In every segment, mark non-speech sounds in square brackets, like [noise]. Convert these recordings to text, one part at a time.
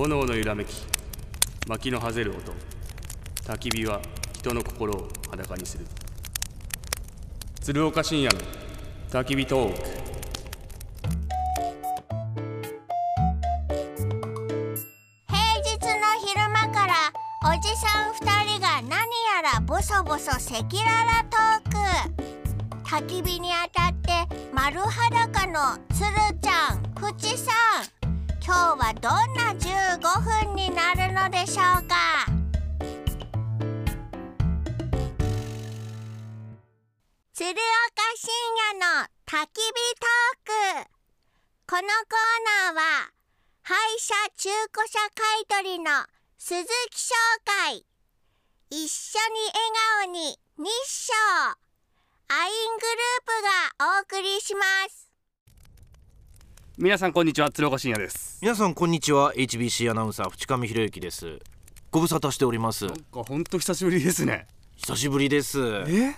炎の揺らめき薪のはぜる音。焚き火は人の心を裸にする。鶴岡深夜の焚き火トーク。平日の昼間からおじさん二人が何やらボソボソ赤裸々トーク。焚き火に当たって丸裸のつるちゃんふちさん。今日はどんな15分になるのでしょうか？鶴岡深夜の焚き火トーク。このコーナーは廃車中古車買取の鈴木商会。一緒に笑顔に日照。アイングループがお送りします。皆さんこんにちは鶴岡深夜です。皆さんこんにちは HBC アナウンサー淵上博之です。ご無沙汰しております。なんかほんと久しぶりですね。久しぶりです。え？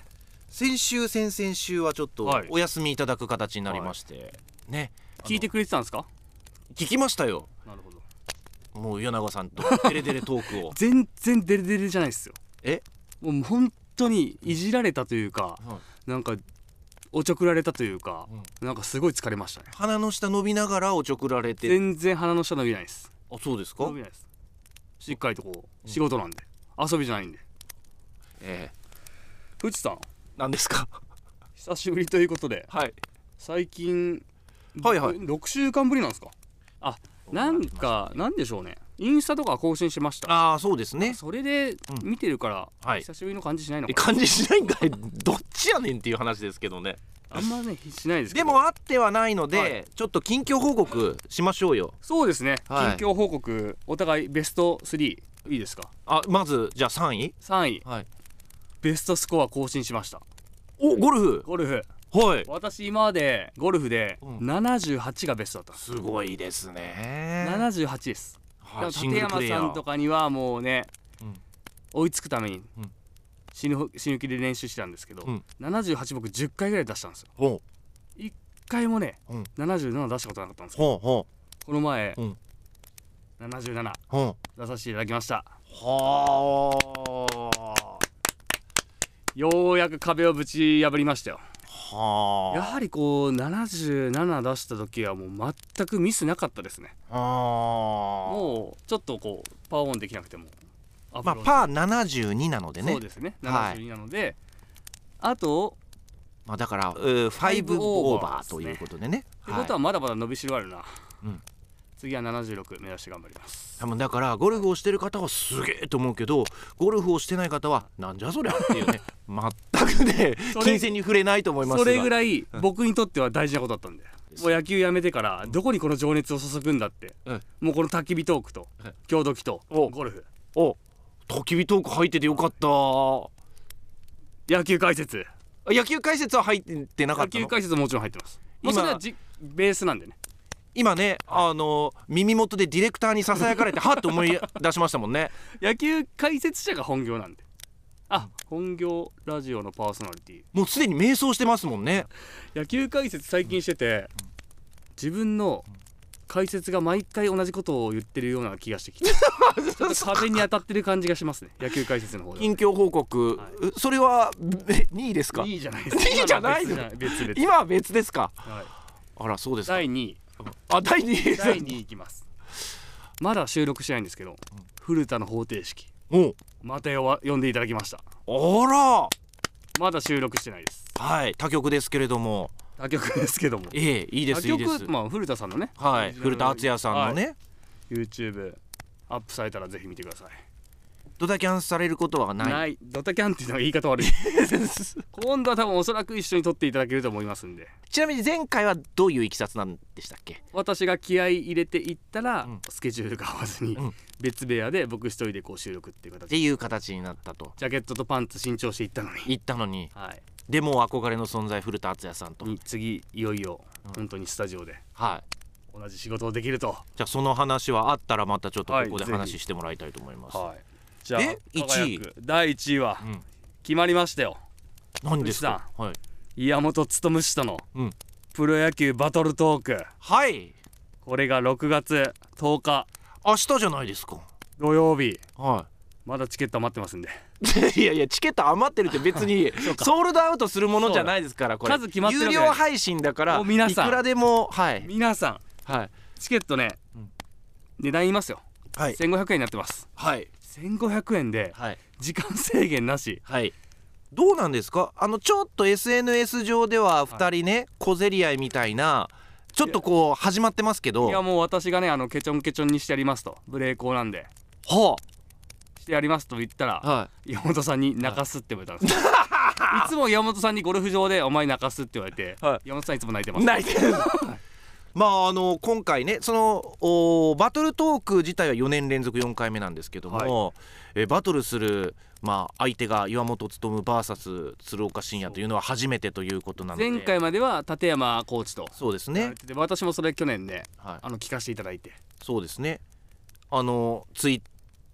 先週先々週はちょっとはい。お休みいただく形になりまして、ね。聞いてくれてたんですか？聞きましたよ。なるほど。もう与永さんと [laughs] デレデレトークを。全然デレデレじゃないですよ。え？もう本当にいじられたというかはなんかおちょくられたというか、なんかすごい疲れましたね。鼻の下伸びながらおちょくられて。全然鼻の下伸びないです。あそうですか？伸びないです。しっかりとこう仕事なんで。遊びじゃないんで。ええ。藤さん何ですか？久しぶりということで。はい。最近はいはい。6週間ぶりなんですか？あなんかなんでしょうねインスタとか更新しました。ああそうですね。それで見てるから、はい。久しぶりの感じしないのえかな。感じしないんかい？[laughs] どっちやねんっていう話ですけどね。あんまねしないですけど。でもあってはないので、はい。ちょっと近況報告しましょうよ。そうですね、はい。近況報告お互いベスト3いいですか？あまずじゃあ3位？3位。はい。ベストスコア更新しました。おゴルフ？ゴルフ。はい。私今までゴルフでうん。78がベストだった。んです、すごいですね。78です。はいでも立山さんとかにはもうね、うん。追いつくためにうん。死ぬ死ぬ気で練習してたんですけど、うん。78僕10回ぐらい出したんですよ。ほ1回もね、うん。77出したことなかったんですうよこの前、うん。77うほ出させていただきました。うはようやく壁をぶち破りましたよ。あはあ。やはりこう77出した時はもう全くミスなかったですね。あももうちょっとこうパワーオンできなくても。まあパー72なのでね。そうですね。はい72なので、あとまあだから5オーバーということでね。ってことはまだまだ伸びしろあるな、うん次は76目指して頑張ります。多分だからゴルフをしてる方はすげえと思うけどゴルフをしてない方はなんじゃそりゃっていうね。[laughs] 全くね金銭に触れないと思いますそがれぐらい僕にとっては大事なことだったん。で、もう野球やめてからどこにこの情熱を注ぐんだって、うん。もうこの焚き火トークとうん。郷土期とお。ゴルフ。お。焚き火トーク入っててよかった。野球解説。野球解説は入ってなか野ったの？球解説ももちろん入ってます。まあ今それはじベースなんでね今ねあの耳元でディレクターにささやかれてはっと思い出しましたもんね。[laughs] 野球解説者が本業なんで。あ本業ラジオのパーソナリティ。もうすでに迷走してますもんね。野球解説最近してて自分の解説が毎回同じことを言ってるような気がしてきて。[laughs] ちょっと壁に当たってる感じがしますね。野球解説の方で近況報告、はそれはえ2位ですか？いいじゃないです。かいいじゃないの？今のは別別々。今は別ですか？はい、あらそうですか。第2位あ第2位第2位いきます。まだ収録してないんですけど、古田の方程式。お。またよわ呼んでいただきました。あら。まだ収録してないです。はい。他局ですけれども。他局ですけども。ええいいですい他いです。局まあ古田さんのね。はい。古田敦也さんのね、はい。YouTube アップされたらぜひ見てくださいドタキャンされることはない。ない。ドタキャンっていうのが言い方悪い。[laughs] 今度は多分おそらく一緒に撮っていただけると思いますんで。ちなみに前回はどういういきさつなんでしたっけ？私が気合い入れていったら、うん。スケジュールが合わずに、うん。別部屋で僕一人でこう収録っていうって形いう形になったと。ジャケットとパンツ新調していったのに、言ったのに。はい、でも憧れの存在古田敦也さんと。に次いよいようん。本当にスタジオで。はい。同じ仕事をできると、じゃあその話はあったらまたちょっとここで話してもらいたいと思います、はい、じゃあで一位。輝く第1位はうん、決まりましたよ。何ですか？はい、岩本勉氏とのうん、プロ野球バトルトーク。はい。これが6月10日。明日じゃないですか。土曜日。はまだチケット余ってますんで。い [laughs] いやいやチケット余ってるって別に [laughs] ソールドアウトするものじゃないですからこれ。数決まってる有料配信だから皆さん。いくらでもはい。皆さん。はい。チケットね、うん。値段言いますよ。はい。1500円になってます。はい1500円ではい。時間制限なし。はい。どうなんですか？あのちょっと SNS 上では2人ね、小競り合いみたいなちょっとこう始まってますけど。いやもう私がねあのケチョンケチョンにしてやりますと。無礼講なんで。はしてやりますと言ったらあは岩本さんに泣かすって言われたんですよ。い。つも岩本さんにゴルフ場で「お前泣かす」って言われて、はい。岩本さんいつも泣いています。泣いてるまああの今回ねそのおバトルトーク自体は4年連続4回目なんですけども、えバトルするまあ相手が岩本勉 VS 鶴岡慎也というのは初めてということなので。前回までは立山コーチと。そうですね。私もそれ去年ねはい。あの聞かせていただいて。そうですね。あのツイ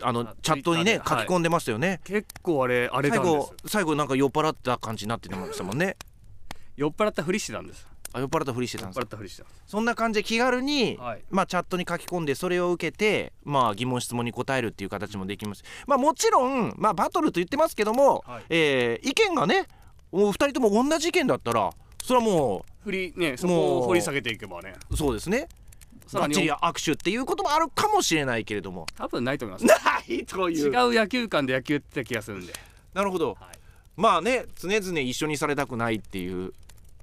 あのあチャットにね書き込んでましたよね、結構あれ荒れた最後最後なんか酔っ払った感じになってましたもんね。[laughs] 酔っ払ったふりしてたんですあ酔っ払ったふりしてたんです酔っ払ったふりしてた。そんな感じで気軽に、はい。まあ、チャットに書き込んでそれを受けて、まあ、疑問質問に答えるっていう形もできます。まあもちろん、まあ、バトルと言ってますけども、はい。えー意見がねお二人とも同じ意見だったらそれはも振りねそこを掘り下げていけばね。うそうですね。さらにバッチリ握手っていうこともあるかもしれないけれども。多分ないと思います。ないという。違う野球館で野球やってた気がするんで。なるほど、はい。まあね常々一緒にされたくないっていう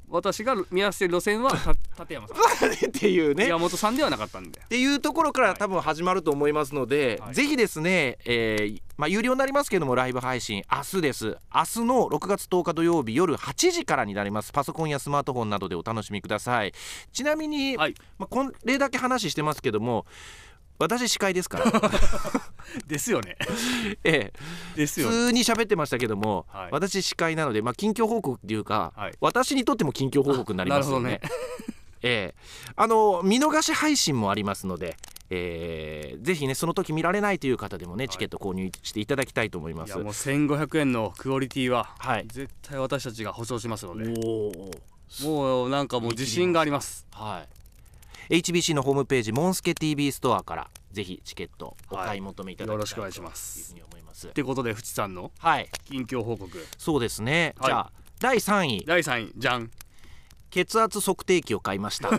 私が見合わせる路線はた立山さん。[laughs] っていうね。岩本さんではなかったんで。っていうところから多分始まると思いますので、はい。ぜひですね、えーまあ、有料になりますけどもライブ配信明日です。明日の6月10日土曜日夜8時からになります。パソコンやスマートフォンなどでお楽しみください。ちなみに、はい。まあ、これだけ話してますけども私司会ですから、[laughs] ですよね。ええ。ですよね。普通に喋ってましたけども、はい。私司会なので、まあ、近況報告っていうか、はい。私にとっても近況報告になりますよね。なるほ [laughs] ええ。あの見逃し配信もありますので、えーぜひねその時見られないという方でもね、い。チケット購入していただきたいと思います。いやもう1500円のクオリティははい。絶対私たちが保証しますので。おお。もうなんかもう自信があります。はい。HBC のホームページモンスケ TV ストアからぜひチケットお買い求めいただきたいよろしくお願いします。というふうに思います。っ。てことで淵さんのはい。近況報告。そうですね。はい。じゃあ第3位。第3位じゃん。血圧測定器を買いました。[laughs]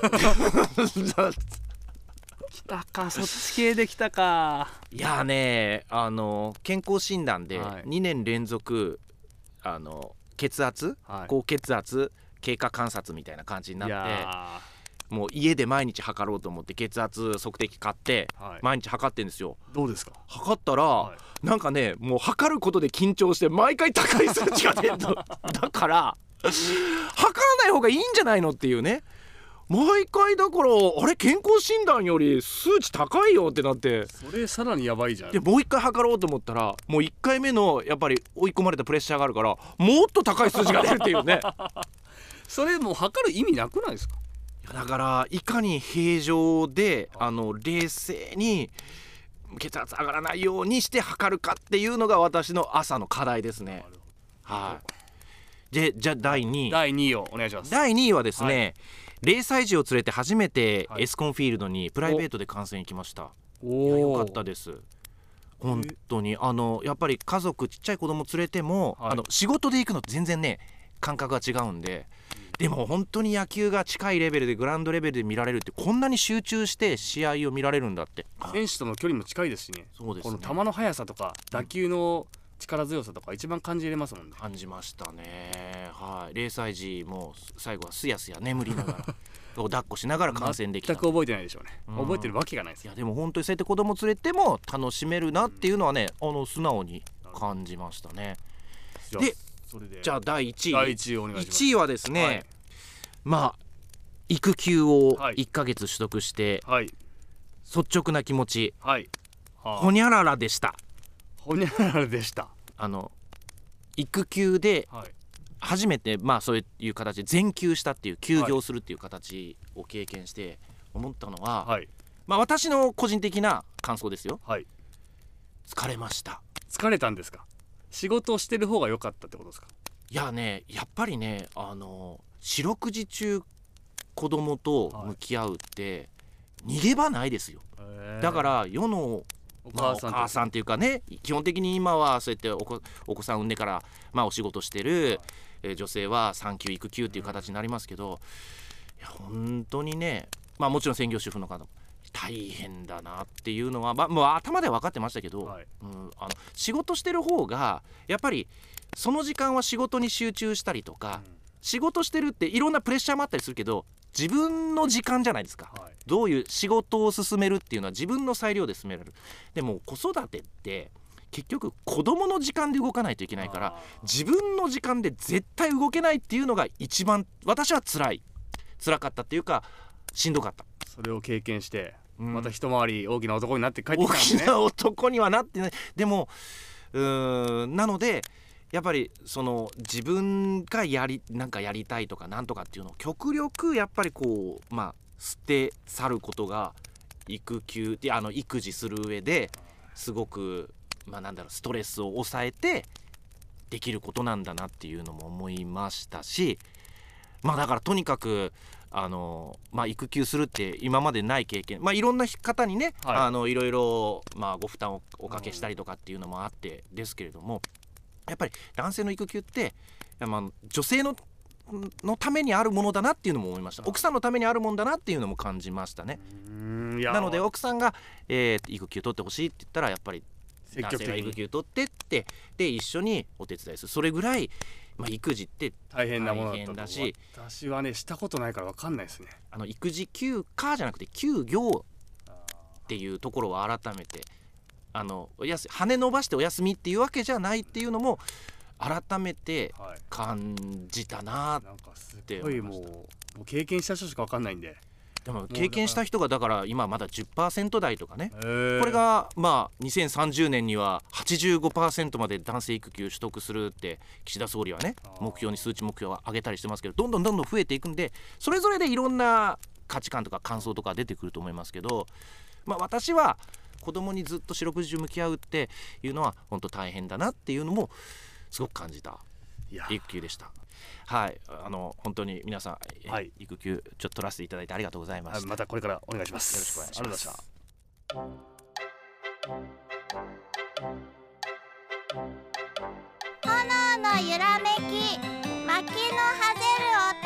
来たかそっち系できたか。いやーねあの健康診断ではい。2年連続、あの血圧、はい。高血圧経過観察みたいな感じにないっやてもう家で毎日測ろうと思って血圧測定器買って毎日測ってんですよ。どうですか？測ったら、はい。なんかねもう測ることで緊張して毎回高い数値が出るの。[laughs] だから測らない方がいいんじゃないのっていうね。毎回だからあれ健康診断より数値高いよってなって。それさらにやばいじゃん。でもう一回測ろうと思ったらもう1回目のやっぱり追い込まれたプレッシャーがあるからもっと高い数字が出るっていうね。[laughs] それもう測る意味なくないですか？だからいかに平常であの冷静に血圧上がらないようにして測るかっていうのが私の朝の課題ですね。はい。でじゃあ第2位。第2位をお願いします。第2位はですね、0歳児を連れて初めてはい。エスコンフィールドにプライベートで観戦行きました、おいやよかおったです。本当に。あのやっぱり家族ちっちゃい子供連れても、はい。あの仕事で行くのと全然ね感覚が違うんで、でも本当に野球が近いレベルでグラウンドレベルで見られるってこんなに集中して試合を見られるんだって。選手との距離も近いですしね。そうですね。この球の速さとか打球の力強さとか一番感じれますもんね。感じましたね。はい。0歳児も最後はすやすや眠りながらを抱っこしながら観戦できた。全く覚えてないでしょうね。うん。覚えてるわけがないです。よいやでも本当にそうやって子供連れても楽しめるなっていうのはねあの素直に感じましたね。でそれで。じゃあ第1位。第1位お願いします。1位はですね、はい。まあ育休をはい。1ヶ月取得してはい。率直な気持ち。はい。はほにゃららでした。ほにゃららでした。あの育休ではい。初めてまあそういう形で全休したっていう休業するっていう形を経験して思ったのは、はい。まあ私の個人的な感想ですよ。はい。疲れました。疲れたんですか？仕事をしてる方が良かったってことですか？いやねやっぱりねあの四六時中子供と向き合うって、逃げ場ないですよ。だから世のおまあ、お母さんと母さんっていうかね基本的に今はそうやってお子お子さん産んでから、まあ、お仕事してる、えー女性は産休育休っていう形になりますけど、いや本当にねまあもちろん専業主婦の方も大変だなっていうのは、まあ、もう頭では分かってましたけど、はい。うん、あの仕事してる方がやっぱりその時間は仕事に集中したりとか、仕事してるっていろんなプレッシャーもあったりするけど自分の時間じゃないですか。はい。どういう仕事を進めるっていうのは自分の裁量で進められる。でも子育てって結局子供の時間で動かないといけないから自分の時間で絶対動けないっていうのが一番私は辛い。辛かったっていうかしんどかった、それを経験して。うんまた一回り大きな男になって帰ってき大たんですねきな男にはなってない。でもうーんなのでやっぱりその自分がやりなんかやりたいとかなんとかっていうのを極力やっぱりこうまあ捨て去ることが育休あの育児する上ですごくまあなんだろうストレスを抑えてできることなんだなっていうのも思いましたしまあだからとにかくあのまあ育休するって今までない経験。まあいろんな方にね、はい。あのいろいろまあご負担をおかけしたりとかっていうのもあってですけれどもやっぱり男性の育休ってまあ女性ののためにあるものだなっていうのも思いました。奥さんのためにあるもんだなっていうのも感じましたね。なので奥さんが、えー育休取ってほしいって言ったらやっぱり積男性が育休取ってってで一緒にお手伝いする。それぐらい、まあ、育児って大変なものだったし。私はねしたことないから分かんないですね。あの育児休暇じゃなくて休業っていうところは改めてあのおやす羽伸ばしてお休みっていうわけじゃないっていうのも改めてはい。感じたななんかすてごいもう思いましもう経験した人しか分かんないんででも経験した人がだから今まだ10%台とかね。ここれがまあ2030年には85%まで男性育休取得するって岸田総理はね目標に数値目標を上げたりしてますけどどんどんどんどん増えていくんでそれぞれでいろんな価値観とか感想とか出てくると思いますけどまあ私は子供にずっと四六時中向き合うっていうのは本当大変だなっていうのもすごく感じた。育休でした。はい、あの本当に皆さん、はい、育休ちょっと取らせていただいてありがとうございます。またこれからお願いします。よろしくお願いします。ありがとうございました。炎の揺らめき、薪のはぜる音。